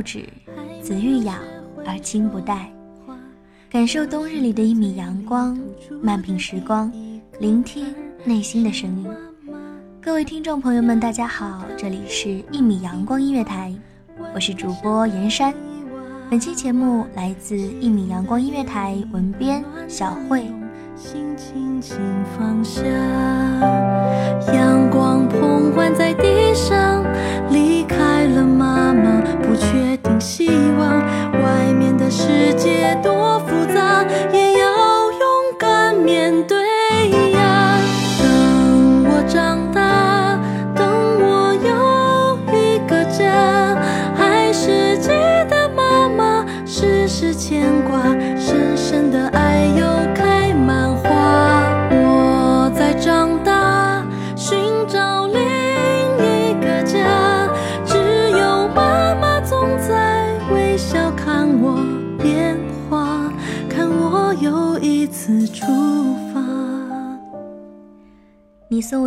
不止，子欲养而亲不待。感受冬日里的一米阳光，慢品时光，聆听内心的声音。各位听众朋友们，大家好，这里是一米阳光音乐台，我是主播严山。本期节目来自一米阳光音乐台文编小慧。心轻轻放下，阳光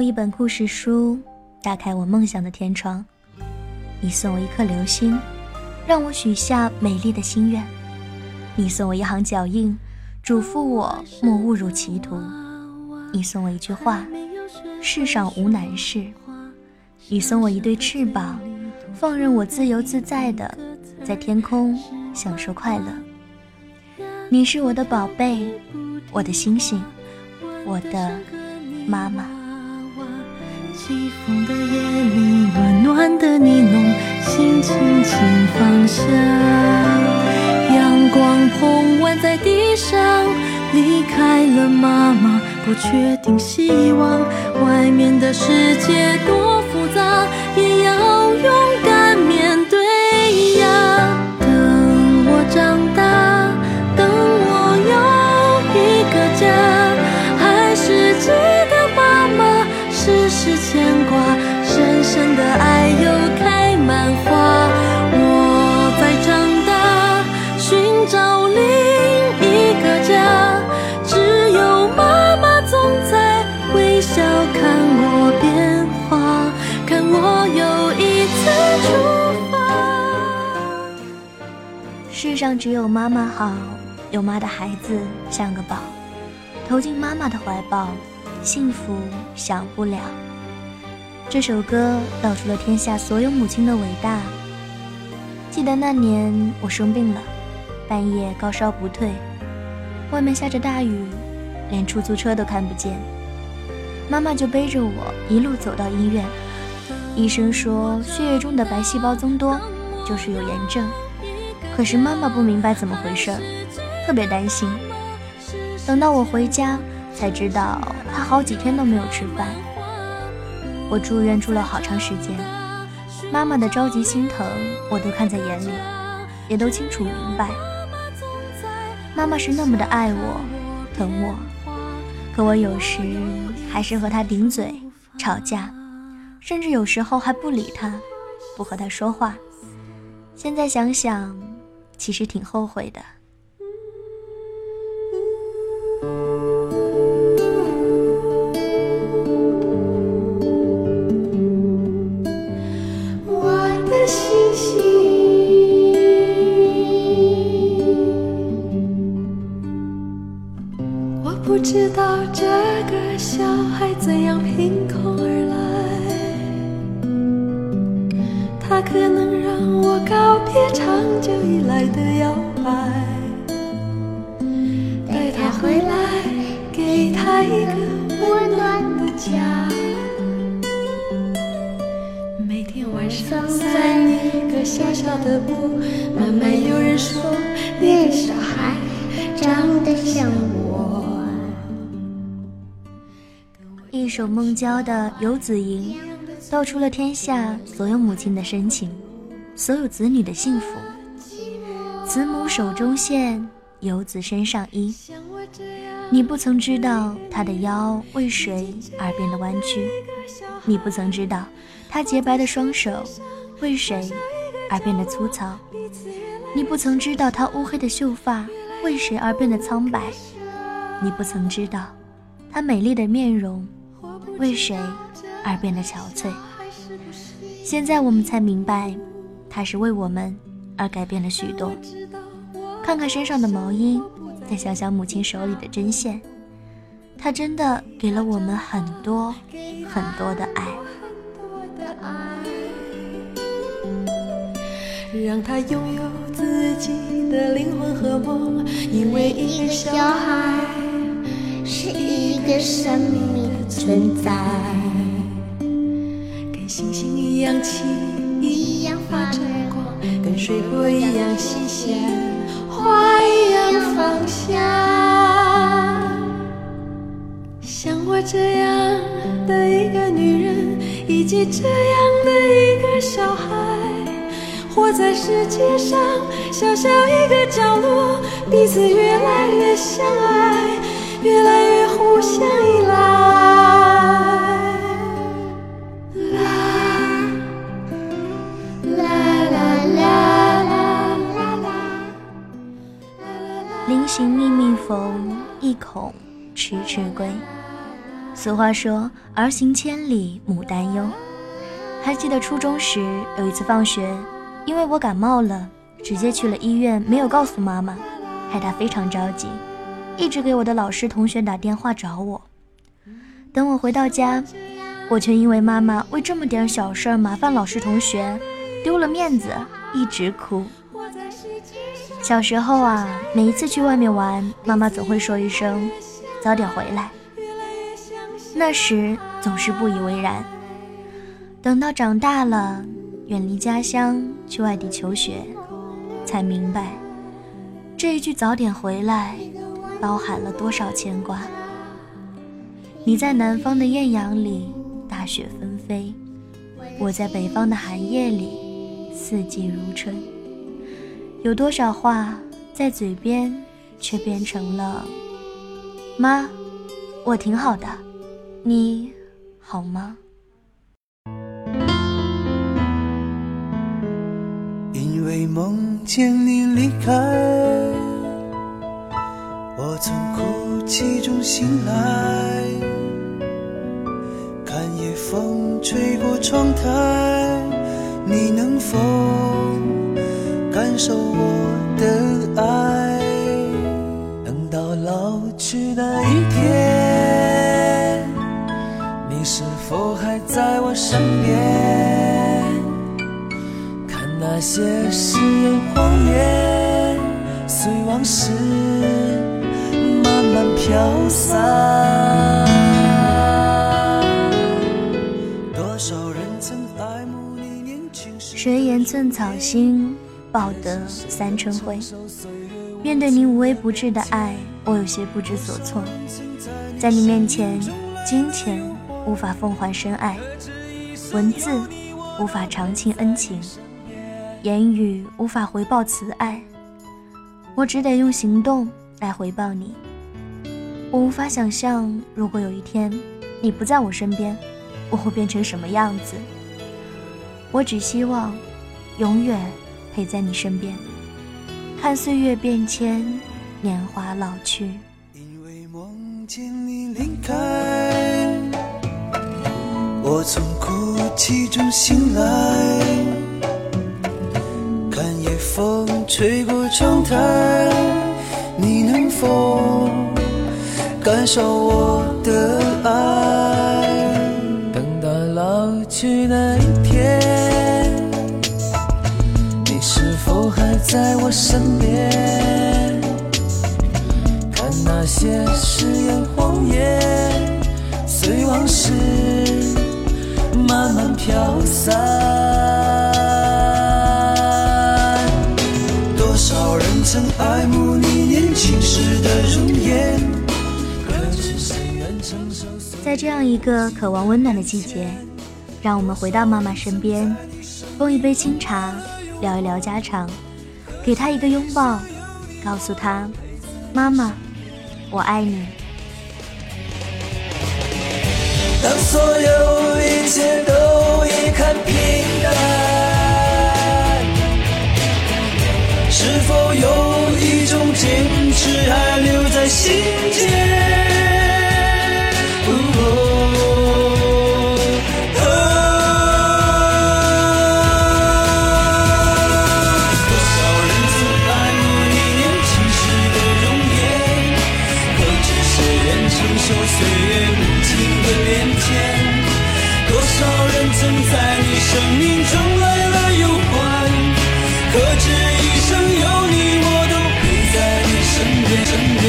一本故事书，打开我梦想的天窗；你送我一颗流星，让我许下美丽的心愿；你送我一行脚印，嘱咐我莫误入歧途；你送我一句话，世上无难事；你送我一对翅膀，放任我自由自在的在天空享受快乐。你是我的宝贝，我的星星，我的妈妈。起风的夜里，暖暖的你侬，心轻轻放下。阳光捧完在地上，离开了妈妈，不确定希望，外面的世界多复杂，也要勇敢世上只有妈妈好，有妈的孩子像个宝，投进妈妈的怀抱，幸福享不了。这首歌道出了天下所有母亲的伟大。记得那年我生病了，半夜高烧不退，外面下着大雨，连出租车都看不见，妈妈就背着我一路走到医院。医生说血液中的白细胞增多，就是有炎症。可是妈妈不明白怎么回事儿，特别担心。等到我回家，才知道她好几天都没有吃饭。我住院住了好长时间，妈妈的着急心疼我都看在眼里，也都清楚明白。妈妈是那么的爱我，疼我，可我有时还是和她顶嘴、吵架，甚至有时候还不理她，不和她说话。现在想想，其实挺后悔的。我的星星我不知道这个小孩怎样凭空而带他回来，给他一个温暖的家。每天晚上散一个小小的步慢慢有人说那个小孩长得像我。一首孟郊的《游子吟》，道出了天下所有母亲的深情，所有子女的幸福。慈母手中线，游子身上衣。你不曾知道他的腰为谁而变得弯曲，你不曾知道他洁白的双手为谁。而变得粗糙，你不曾知道她乌黑的秀发为谁而变得苍白，你不曾知道她美丽的面容为谁而变得憔悴。现在我们才明白，他是为我们而改变了许多。看看身上的毛衣，再想想母亲手里的针线，他真的给了我们很多很多的爱。让他拥有自己的灵魂和梦，因为一个小孩是一个生命的存在，星星一样轻，一样发着光，跟水果一样新鲜，花一样的芳香。像我这样的一个女人，以及这样的一个小孩。活在世界上小小一个角落，彼此越来越相爱，越来越互相依赖。迟迟归。俗话说：“儿行千里母担忧。”还记得初中时有一次放学。因为我感冒了，直接去了医院，没有告诉妈妈，害她非常着急，一直给我的老师同学打电话找我。等我回到家，我却因为妈妈为这么点小事麻烦老师同学，丢了面子，一直哭。小时候啊，每一次去外面玩，妈妈总会说一声“早点回来”，那时总是不以为然。等到长大了。远离家乡去外地求学，才明白这一句“早点回来”包含了多少牵挂。你在南方的艳阳里，大雪纷飞；我在北方的寒夜里，四季如春。有多少话在嘴边，却变成了“妈，我挺好的，你好吗？”因为梦见你离开，我从哭泣中醒来，看夜风吹过窗台，你能否感受我去那一天，你是否还在我身边？看那些誓言谎言，随往事慢慢飘散。多少人曾爱慕你年轻时。谁言寸草心，报得三春晖。面对你无微不至的爱，我有些不知所措。在你面前，金钱无法奉还深爱，文字无法长情恩情。言语无法回报慈爱，我只得用行动来回报你。我无法想象，如果有一天你不在我身边，我会变成什么样子。我只希望永远陪在你身边，看岁月变迁，年华老去。因为梦见你离开，我从哭泣中醒来，看夜风吹过窗台，你能否感受我的爱？等到老去的在我身边？看那些誓言谎言，随往事慢慢飘散。多少人曾爱慕你年轻时的容颜，可知谁愿承受在这样一个渴望温暖的季节，让我们回到妈妈身边，奉一杯清茶，聊一聊家常，给他一个拥抱，告诉他：“妈妈，我爱你。”当所有岁月无情的变迁？多少人曾在你生命中来了又还，可知一生有你，我都陪在你身边身边。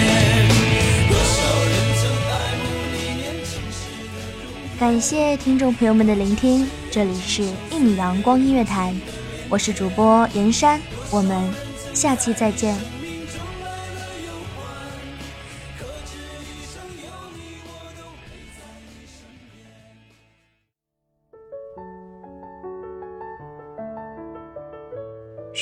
感谢听众朋友们的聆听，这里是一米阳光音乐台，我是主播严山，我们下期再见。